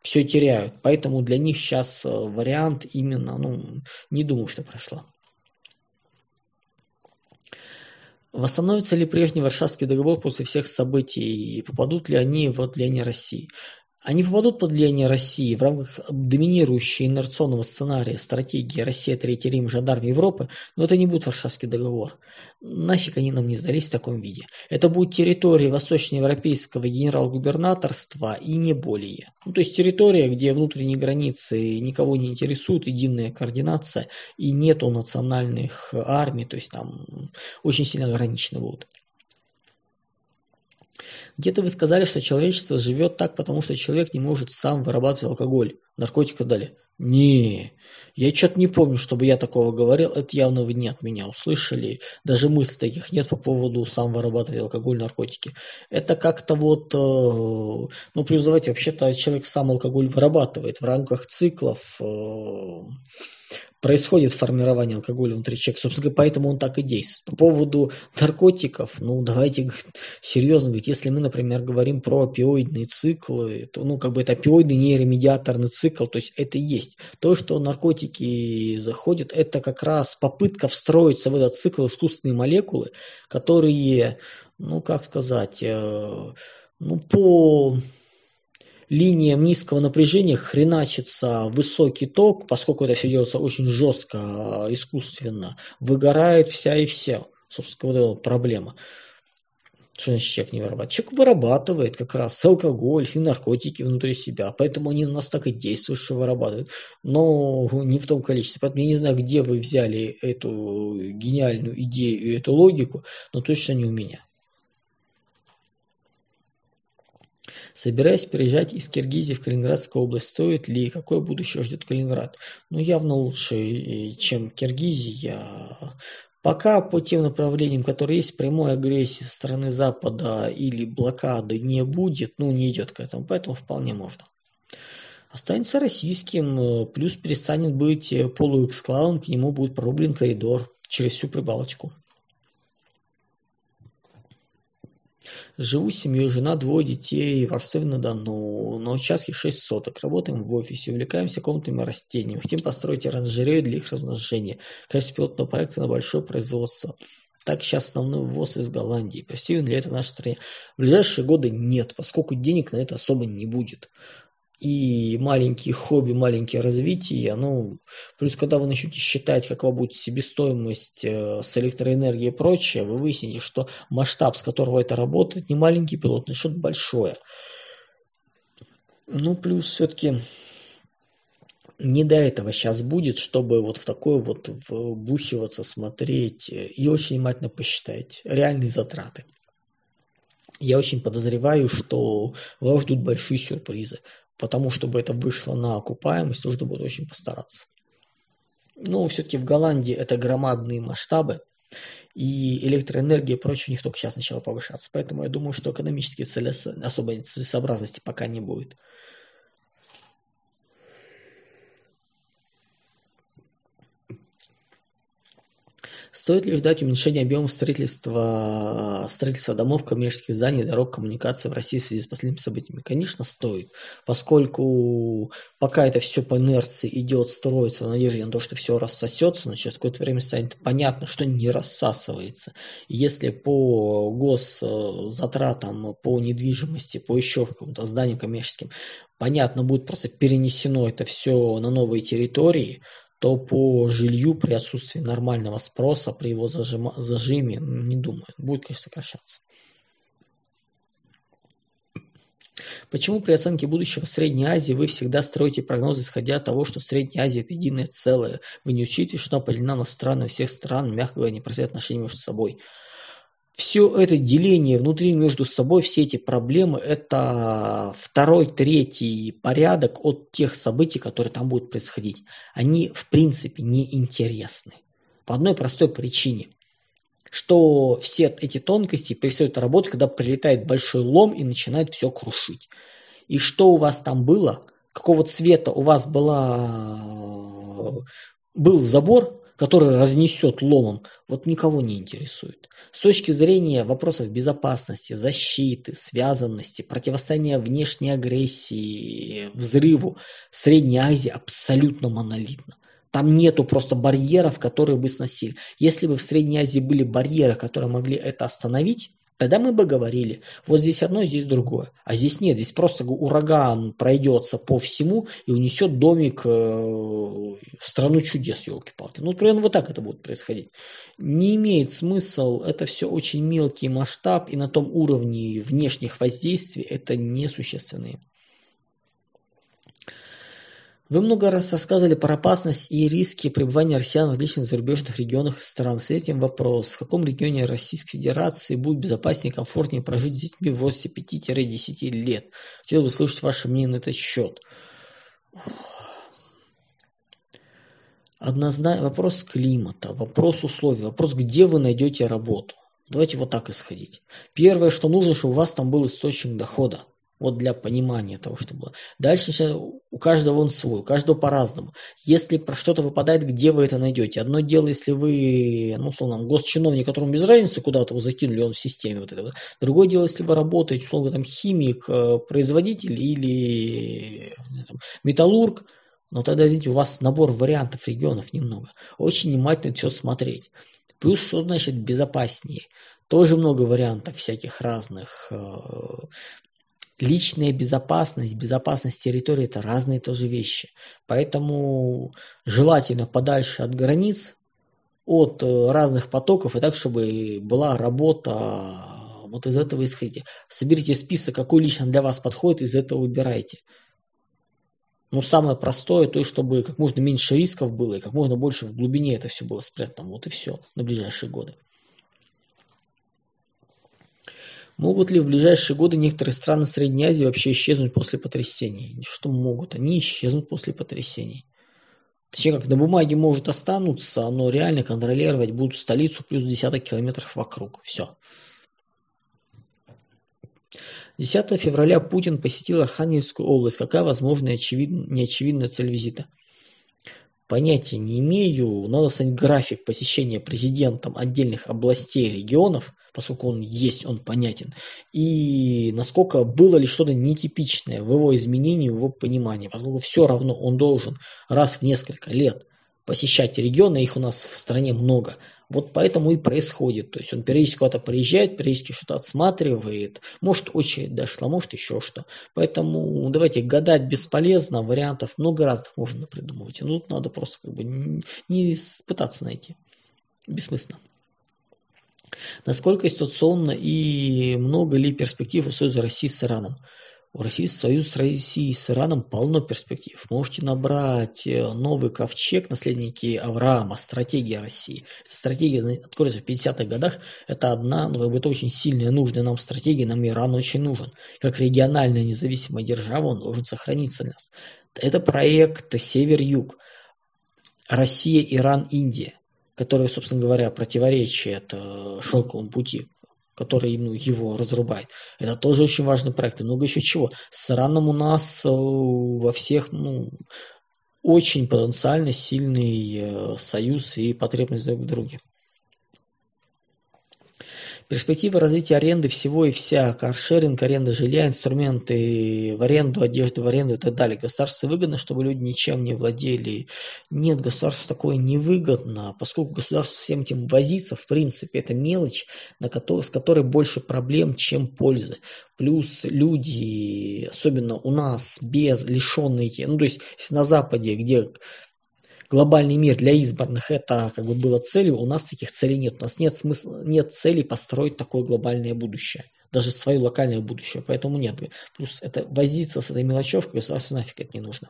все теряют. Поэтому для них сейчас э, вариант именно, ну, не думаю, что прошла. Восстановится ли прежний Варшавский договор после всех событий и попадут ли они в влияние России? Они попадут под влияние России в рамках доминирующего инерционного сценария стратегии Россия, Третий Рим, Жандарм Европы, но это не будет Варшавский договор. Нафиг они нам не сдались в таком виде. Это будет территория восточноевропейского генерал-губернаторства и не более. Ну, то есть территория, где внутренние границы никого не интересуют, единая координация и нету национальных армий, то есть там очень сильно ограничены будут. Где-то вы сказали, что человечество живет так, потому что человек не может сам вырабатывать алкоголь, наркотики дали. Не, я что-то не помню, чтобы я такого говорил. Это явно вы не от меня услышали. Даже мыслей таких нет по поводу сам вырабатывать алкоголь, наркотики. Это как-то вот, э, ну, плюс давайте, вообще-то человек сам алкоголь вырабатывает в рамках циклов. Происходит формирование алкоголя внутри человека. Собственно поэтому он так и действует. По поводу наркотиков, ну, давайте серьезно говорить, если мы, например, говорим про опиоидные циклы, то, ну, как бы это опиоидный нейромедиаторный цикл, то есть это и есть. То, что наркотики заходят, это как раз попытка встроиться в этот цикл искусственные молекулы, которые, ну, как сказать, э, ну, по линиям низкого напряжения хреначится высокий ток, поскольку это все делается очень жестко, а, искусственно, выгорает вся и вся. Собственно, вот эта вот проблема. Что значит человек не вырабатывает? Человек вырабатывает как раз алкоголь и наркотики внутри себя. Поэтому они на нас так и действуют, что вырабатывают. Но не в том количестве. Поэтому я не знаю, где вы взяли эту гениальную идею и эту логику, но точно не у меня. Собираюсь переезжать из Киргизии в Калининградскую область. Стоит ли? Какое будущее ждет Калининград? Ну, явно лучше, чем Киргизия. Пока по тем направлениям, которые есть, прямой агрессии со стороны Запада или блокады не будет, ну, не идет к этому, поэтому вполне можно. Останется российским, плюс перестанет быть полуэксклавом, к нему будет прорублен коридор через всю Прибалтику. Живу с семьей, жена, двое детей в Ростове-на-Дону. На участке 6 соток. Работаем в офисе, увлекаемся комнатными растениями. Хотим построить оранжерею для их размножения. Качество пилотного проекта на большое производство. Так сейчас основной ввоз из Голландии. Перспективен ли это в нашей стране? В ближайшие годы нет, поскольку денег на это особо не будет и маленькие хобби, маленькие развития, ну, плюс когда вы начнете считать, какова будет себестоимость э, с электроэнергией и прочее, вы выясните, что масштаб, с которого это работает, не маленький пилотный, что-то большое. Ну, плюс все-таки не до этого сейчас будет, чтобы вот в такое вот вбухиваться, смотреть и очень внимательно посчитать реальные затраты. Я очень подозреваю, что вас ждут большие сюрпризы потому чтобы это вышло на окупаемость, нужно будет очень постараться. Но все-таки в Голландии это громадные масштабы, и электроэнергия и прочее у них только сейчас начала повышаться. Поэтому я думаю, что экономические целес... особой целесообразности пока не будет. Стоит ли ждать уменьшения объемов строительства, строительства домов, коммерческих зданий, дорог, коммуникаций в России в связи с последними событиями? Конечно, стоит, поскольку пока это все по инерции идет, строится в надежде на то, что все рассосется, но через какое-то время станет понятно, что не рассасывается. Если по госзатратам, по недвижимости, по еще какому-то зданию коммерческим, понятно, будет просто перенесено это все на новые территории, то по жилью при отсутствии нормального спроса, при его зажима, зажиме, не думаю, будет, конечно, сокращаться. Почему при оценке будущего Средней Азии вы всегда строите прогнозы, исходя от того, что Средняя Азия – это единое целое? Вы не учитесь, что поделена на страны всех стран, мягко говоря, не непростые отношения между собой все это деление внутри между собой, все эти проблемы, это второй, третий порядок от тех событий, которые там будут происходить. Они, в принципе, не интересны. По одной простой причине, что все эти тонкости перестают работать, когда прилетает большой лом и начинает все крушить. И что у вас там было, какого цвета у вас была, был забор, который разнесет ломом, вот никого не интересует. С точки зрения вопросов безопасности, защиты, связанности, противостояния внешней агрессии, взрыву, Средняя Азия абсолютно монолитна. Там нету просто барьеров, которые бы сносили. Если бы в Средней Азии были барьеры, которые могли это остановить, Тогда мы бы говорили, вот здесь одно, здесь другое. А здесь нет, здесь просто ураган пройдется по всему и унесет домик э, в страну чудес, елки-палки. Ну, примерно вот так это будет происходить. Не имеет смысл, это все очень мелкий масштаб, и на том уровне внешних воздействий это несущественные. Вы много раз рассказывали про опасность и риски пребывания россиян в различных зарубежных регионах стран. С этим вопрос. В каком регионе Российской Федерации будет безопаснее и комфортнее прожить с детьми в возрасте 5-10 лет? Хотел бы услышать ваше мнение на этот счет. Однозначно вопрос климата, вопрос условий, вопрос, где вы найдете работу. Давайте вот так исходить. Первое, что нужно, чтобы у вас там был источник дохода. Вот для понимания того, что было. Дальше у каждого он свой, у каждого по-разному. Если про что-то выпадает, где вы это найдете? Одно дело, если вы, ну, условно, госчиновник, которому без разницы, куда-то вы закинули, он в системе вот этого. Другое дело, если вы работаете, условно, там, химик, э, производитель или там, металлург, но тогда, извините, у вас набор вариантов регионов немного. Очень внимательно все смотреть. Плюс, что значит безопаснее? Тоже много вариантов всяких разных. Э, личная безопасность, безопасность территории – это разные тоже вещи. Поэтому желательно подальше от границ, от э, разных потоков, и так, чтобы была работа вот из этого исходите. Соберите список, какой лично для вас подходит, из этого выбирайте. Но самое простое, то есть, чтобы как можно меньше рисков было и как можно больше в глубине это все было спрятано. Вот и все на ближайшие годы. Могут ли в ближайшие годы некоторые страны Средней Азии вообще исчезнуть после потрясений? Что могут? Они исчезнут после потрясений. Точнее, как на бумаге может останутся, но реально контролировать будут столицу плюс десяток километров вокруг. Все. 10 февраля Путин посетил Архангельскую область. Какая возможная очевид... неочевидная цель визита? Понятия не имею. Надо снять график посещения президентом отдельных областей регионов, поскольку он есть, он понятен. И насколько было ли что-то нетипичное в его изменении, в его понимании. Поскольку все равно он должен раз в несколько лет посещать регионы, их у нас в стране много – вот поэтому и происходит. То есть он периодически куда-то приезжает, периодически что-то отсматривает. Может очередь дошла, может еще что. Поэтому давайте гадать бесполезно. Вариантов много разных можно придумывать. Ну тут надо просто как бы не пытаться найти. Бессмысленно. Насколько ситуационно и много ли перспектив у Союза России с Ираном? У России союз с Россией с Ираном полно перспектив. Можете набрать э, новый ковчег, наследники Авраама, стратегия России. Эта стратегия откроется в 50-х годах. Это одна, но это очень сильная, нужная нам стратегия. Нам Иран очень нужен. Как региональная независимая держава он должен сохраниться для нас. Это проект Север-Юг. Россия, Иран, Индия которые, собственно говоря, противоречат э, шелковому пути который ну, его разрубает. Это тоже очень важный проект. И много еще чего. С Ираном у нас э, во всех ну, очень потенциально сильный э, союз и потребность друг в друге. Перспективы развития аренды всего и вся, каршеринг, аренда жилья, инструменты в аренду, одежду в аренду и так далее. Государству выгодно, чтобы люди ничем не владели. Нет, государству такое невыгодно, поскольку государство всем этим возится, в принципе, это мелочь, на которой, с которой больше проблем, чем пользы. Плюс люди, особенно у нас, без лишенные, ну то есть на Западе, где глобальный мир для избранных это как бы было целью, у нас таких целей нет. У нас нет смысла, нет цели построить такое глобальное будущее. Даже свое локальное будущее. Поэтому нет. Плюс это возиться с этой мелочевкой государству нафиг это не нужно.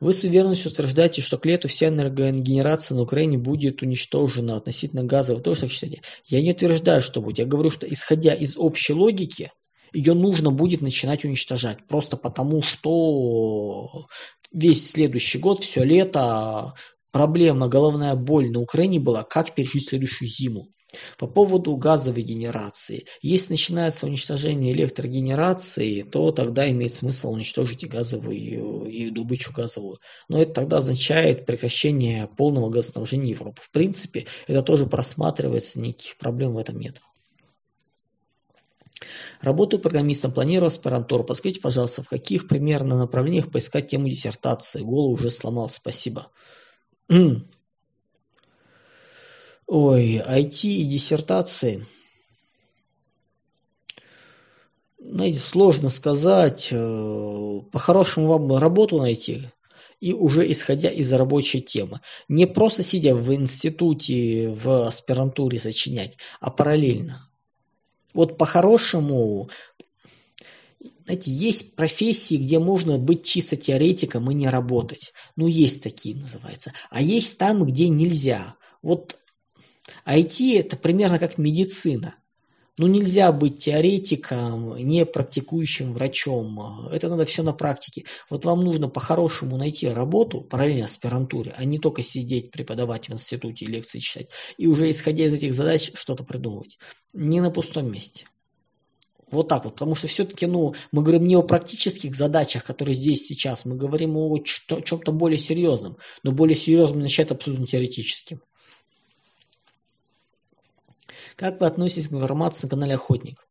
Вы с уверенностью утверждаете, что к лету вся энергогенерация на Украине будет уничтожена относительно газа. Вы тоже так считаете? Я не утверждаю, что будет. Я говорю, что исходя из общей логики, ее нужно будет начинать уничтожать. Просто потому, что весь следующий год, все лето, проблема, головная боль на Украине была, как пережить следующую зиму. По поводу газовой генерации. Если начинается уничтожение электрогенерации, то тогда имеет смысл уничтожить и газовую, и добычу газовую. Но это тогда означает прекращение полного газоснабжения Европы. В принципе, это тоже просматривается, никаких проблем в этом нет. Работаю программистом, планирую аспирантуру. Подскажите, пожалуйста, в каких примерно направлениях поискать тему диссертации? Голову уже сломал, спасибо. Ой, IT и диссертации. Знаете, сложно сказать. Э, по-хорошему вам работу найти и уже исходя из рабочей темы. Не просто сидя в институте, в аспирантуре сочинять, а параллельно. Вот по-хорошему, знаете, есть профессии, где можно быть чисто теоретиком и не работать. Ну, есть такие, называется. А есть там, где нельзя. Вот IT это примерно как медицина. Ну, нельзя быть теоретиком, не практикующим врачом. Это надо все на практике. Вот вам нужно по-хорошему найти работу, параллельно аспирантуре, а не только сидеть, преподавать в институте, лекции читать. И уже исходя из этих задач что-то придумывать. Не на пустом месте. Вот так вот, потому что все-таки, ну, мы говорим не о практических задачах, которые здесь сейчас, мы говорим о чем-то более серьезном, но более серьезным начать абсолютно теоретическим. Как вы относитесь к информации на канале Охотник?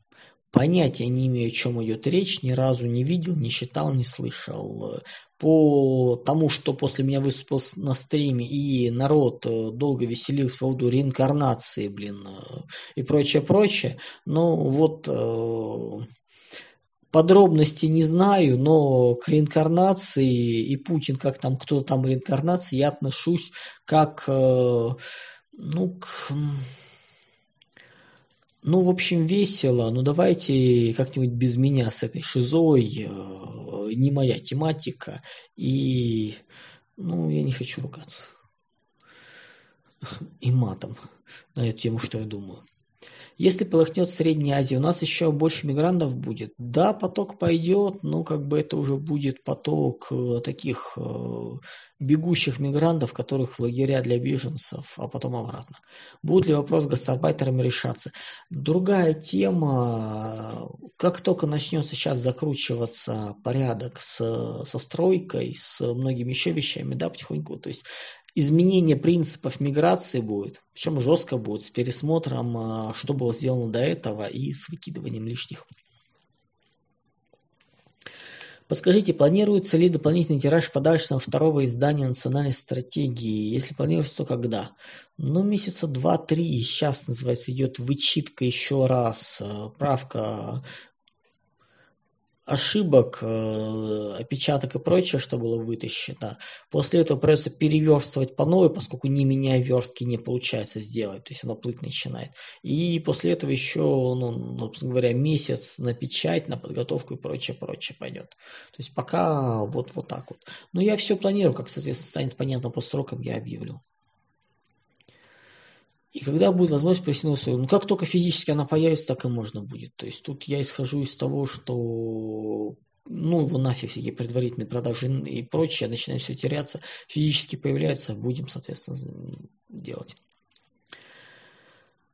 Понятия не имею, о чем идет речь, ни разу не видел, не читал, не слышал. По тому, что после меня выступил на стриме, и народ э, долго веселился по поводу реинкарнации, блин, э, и прочее, прочее, ну вот э, подробности не знаю, но к реинкарнации и Путин, как там кто-то там реинкарнации, я отношусь как, ну, к ну, в общем, весело. Ну, давайте как-нибудь без меня с этой шизой. Э, не моя тематика. И, ну, я не хочу ругаться. И матом на эту тему, что я думаю. Если полыхнет Средняя Азия, у нас еще больше мигрантов будет. Да, поток пойдет, но как бы это уже будет поток э, таких э, бегущих мигрантов, которых в лагеря для беженцев, а потом обратно. Будет ли вопрос с гастарбайтерами решаться? Другая тема, как только начнется сейчас закручиваться порядок с, со стройкой, с многими еще вещами, да, потихоньку, то есть изменение принципов миграции будет, причем жестко будет, с пересмотром, а, что было сделано до этого и с выкидыванием лишних. Подскажите, планируется ли дополнительный тираж подарочного второго издания национальной стратегии? Если планируется, то когда? Ну, месяца два-три. Сейчас, называется, идет вычитка еще раз. Э, правка ошибок, э, опечаток и прочее, что было вытащено. После этого придется переверстывать по новой, поскольку не меняя верстки не получается сделать, то есть оно плыть начинает. И после этого еще, ну, ну говоря, месяц на печать, на подготовку и прочее, прочее пойдет. То есть пока вот, вот так вот. Но я все планирую, как, соответственно, станет понятно по срокам, я объявлю. И когда будет возможность новую свою, ну как только физически она появится, так и можно будет. То есть тут я исхожу из того, что ну его нафиг всякие предварительные продажи и прочее, начинает все теряться, физически появляется, будем, соответственно, делать.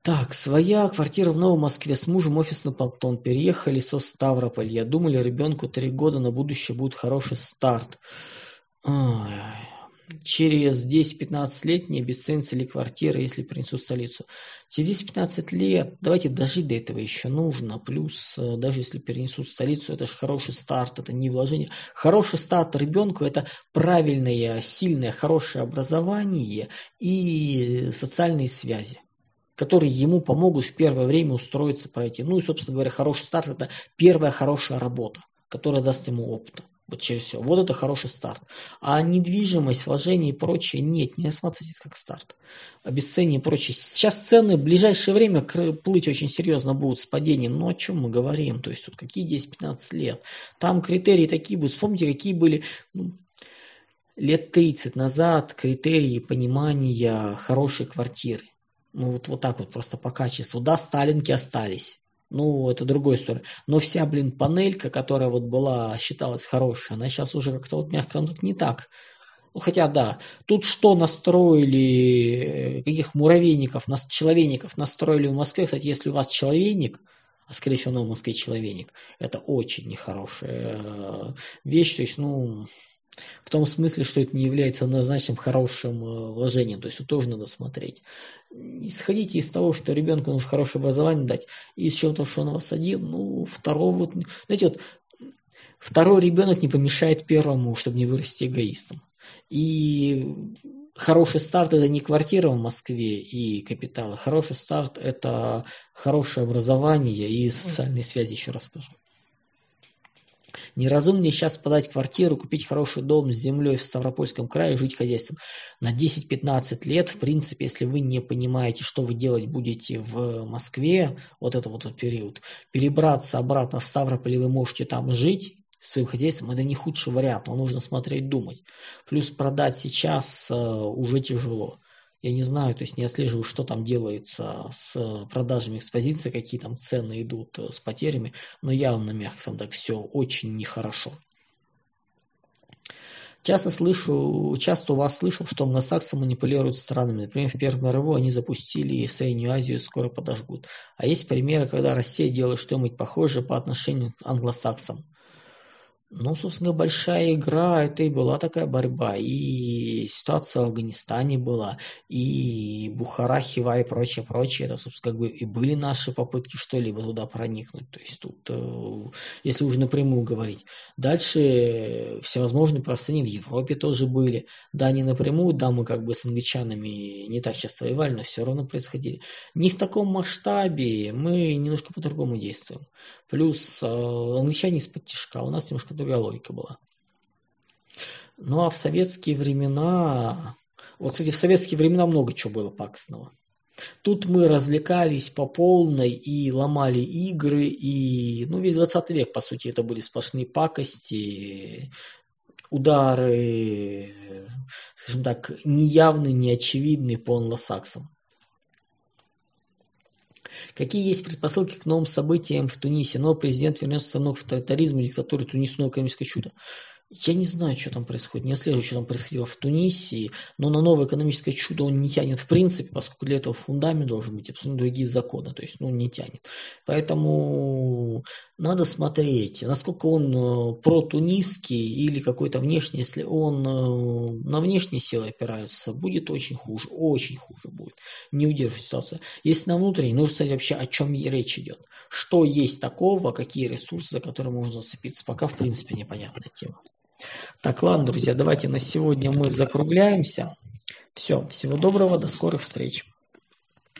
Так, своя квартира в Новом Москве с мужем офис на Понтон. Переехали со Ставрополь. Я думали, ребенку три года на будущее будет хороший старт. Ой, через 10-15 лет не обесценится ли квартира, если принесут столицу. Через 10-15 лет, давайте дожить до этого еще нужно, плюс э, даже если перенесут столицу, это же хороший старт, это не вложение. Хороший старт ребенку – это правильное, сильное, хорошее образование и социальные связи которые ему помогут в первое время устроиться, пройти. Ну и, собственно говоря, хороший старт – это первая хорошая работа, которая даст ему опыт. Вот через все. Вот это хороший старт. А недвижимость, вложение и прочее нет, не рассматривайте как старт. Обесценение и прочее. Сейчас цены в ближайшее время плыть очень серьезно будут с падением. Ну о чем мы говорим? То есть тут какие 10-15 лет? Там критерии такие будут. Вспомните, какие были ну, лет 30 назад критерии понимания хорошей квартиры. Ну вот, вот так вот просто по качеству. Да, сталинки остались ну, это другая история. Но вся, блин, панелька, которая вот была, считалась хорошей, она сейчас уже как-то вот, мягко так не так. Ну, хотя, да, тут что настроили, каких муравейников, нас, человейников настроили в Москве. Кстати, если у вас человейник, а скорее всего, на Москве человейник, это очень нехорошая э, вещь. То есть, ну, в том смысле, что это не является однозначным хорошим э, вложением. То есть это тоже надо смотреть. Исходите из того, что ребенку нужно хорошее образование дать, и из чего-то, что он у вас один, ну, второго, вот, знаете, вот, второй ребенок не помешает первому, чтобы не вырасти эгоистом. И хороший старт это не квартира в Москве и капиталы. Хороший старт это хорошее образование и социальные связи, еще раз скажу. Неразумнее сейчас подать квартиру, купить хороший дом с землей в Ставропольском крае и жить хозяйством. На 10-15 лет, в принципе, если вы не понимаете, что вы делать будете в Москве, вот это вот этот период, перебраться обратно в Ставрополь, вы можете там жить, своим хозяйством, это не худший вариант, но нужно смотреть, думать. Плюс продать сейчас э, уже тяжело. Я не знаю, то есть не отслеживаю, что там делается с продажами экспозиции, какие там цены идут с потерями, но явно, мягко там так, все очень нехорошо. Часто слышу, часто у вас слышал, что англосаксы манипулируют странами. Например, в Первую мировую они запустили Среднюю Азию и скоро подожгут. А есть примеры, когда Россия делает что-нибудь похожее по отношению к англосаксам. Ну, собственно, большая игра, это и была такая борьба. И ситуация в Афганистане была, и Бухара, Хива и прочее, прочее. Это, собственно, как бы и были наши попытки что-либо туда проникнуть. То есть тут, э, если уже напрямую говорить. Дальше всевозможные простыни в Европе тоже были. Да, не напрямую, да, мы как бы с англичанами не так часто воевали, но все равно происходили. Не в таком масштабе, мы немножко по-другому действуем. Плюс э, англичане из-под тяжка, у нас немножко другая была. Ну а в советские времена, вот, кстати, в советские времена много чего было пакостного. Тут мы развлекались по полной и ломали игры, и, ну, весь 20 век, по сути, это были сплошные пакости, удары, скажем так, неявные, неочевидные по англосаксам. Какие есть предпосылки к новым событиям в Тунисе? Новый президент вернется страну к тоталитаризму, диктатуре Тунис, новое экономическое чудо. Я не знаю, что там происходит, не отслеживаю, что там происходило в Тунисе, но на новое экономическое чудо он не тянет в принципе, поскольку для этого фундамент должен быть абсолютно другие законы, то есть ну, не тянет. Поэтому надо смотреть, насколько он э, протунисский или какой-то внешний, если он э, на внешние силы опирается, будет очень хуже, очень хуже будет, не удержит ситуация. Если на внутренний, нужно сказать вообще, о чем речь идет, что есть такого, какие ресурсы, за которые можно зацепиться, пока в принципе непонятная тема. Так, ладно, друзья, давайте на сегодня мы закругляемся. Все, всего доброго, до скорых встреч.